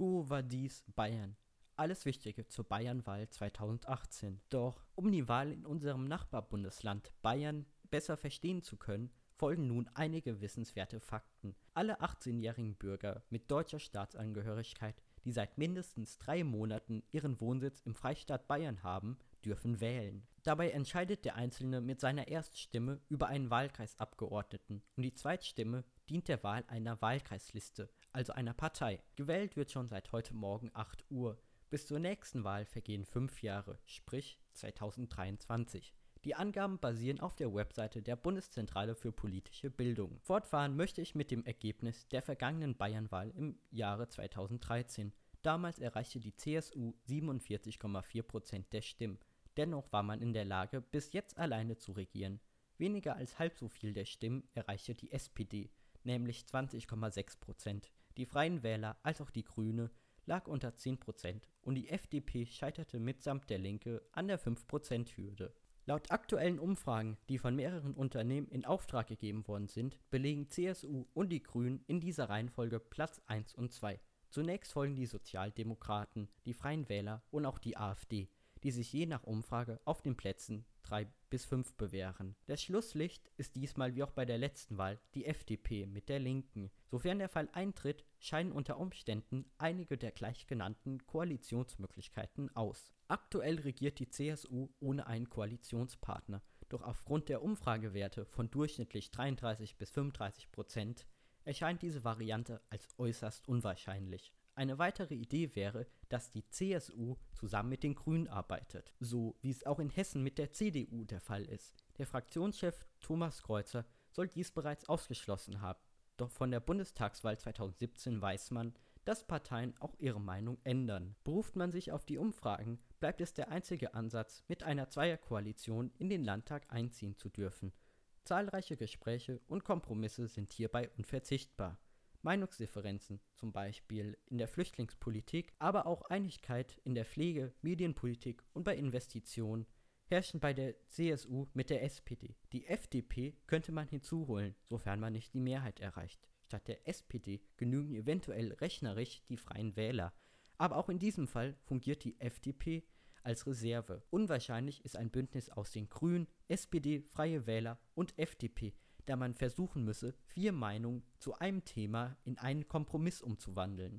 Quo Vadis Bayern. Alles Wichtige zur Bayernwahl 2018. Doch um die Wahl in unserem Nachbarbundesland Bayern besser verstehen zu können, folgen nun einige wissenswerte Fakten. Alle 18-jährigen Bürger mit deutscher Staatsangehörigkeit, die seit mindestens drei Monaten ihren Wohnsitz im Freistaat Bayern haben, dürfen wählen. Dabei entscheidet der Einzelne mit seiner Erststimme über einen Wahlkreisabgeordneten und die Zweitstimme dient der Wahl einer Wahlkreisliste, also einer Partei. Gewählt wird schon seit heute Morgen 8 Uhr. Bis zur nächsten Wahl vergehen fünf Jahre, sprich 2023. Die Angaben basieren auf der Webseite der Bundeszentrale für politische Bildung. Fortfahren möchte ich mit dem Ergebnis der vergangenen Bayernwahl im Jahre 2013. Damals erreichte die CSU 47,4 Prozent der Stimmen. Dennoch war man in der Lage, bis jetzt alleine zu regieren. Weniger als halb so viel der Stimmen erreichte die SPD, nämlich 20,6 Prozent. Die Freien Wähler als auch die Grüne lag unter 10 Prozent und die FDP scheiterte mitsamt der Linke an der 5-Prozent-Hürde. Laut aktuellen Umfragen, die von mehreren Unternehmen in Auftrag gegeben worden sind, belegen CSU und die Grünen in dieser Reihenfolge Platz 1 und 2. Zunächst folgen die Sozialdemokraten, die Freien Wähler und auch die AfD, die sich je nach Umfrage auf den Plätzen 3 bis 5 bewähren. Das Schlusslicht ist diesmal wie auch bei der letzten Wahl die FDP mit der Linken. Sofern der Fall eintritt, scheinen unter Umständen einige der gleich genannten Koalitionsmöglichkeiten aus. Aktuell regiert die CSU ohne einen Koalitionspartner, doch aufgrund der Umfragewerte von durchschnittlich 33 bis 35 Prozent erscheint diese Variante als äußerst unwahrscheinlich. Eine weitere Idee wäre, dass die CSU zusammen mit den Grünen arbeitet, so wie es auch in Hessen mit der CDU der Fall ist. Der Fraktionschef Thomas Kreuzer soll dies bereits ausgeschlossen haben. Doch von der Bundestagswahl 2017 weiß man, dass Parteien auch ihre Meinung ändern. Beruft man sich auf die Umfragen, bleibt es der einzige Ansatz, mit einer Zweierkoalition in den Landtag einziehen zu dürfen. Zahlreiche Gespräche und Kompromisse sind hierbei unverzichtbar. Meinungsdifferenzen, zum Beispiel in der Flüchtlingspolitik, aber auch Einigkeit in der Pflege, Medienpolitik und bei Investitionen, herrschen bei der CSU mit der SPD. Die FDP könnte man hinzuholen, sofern man nicht die Mehrheit erreicht. Statt der SPD genügen eventuell rechnerisch die Freien Wähler. Aber auch in diesem Fall fungiert die FDP als Reserve. Unwahrscheinlich ist ein Bündnis aus den Grünen, SPD, Freie Wähler und FDP, da man versuchen müsse, vier Meinungen zu einem Thema in einen Kompromiss umzuwandeln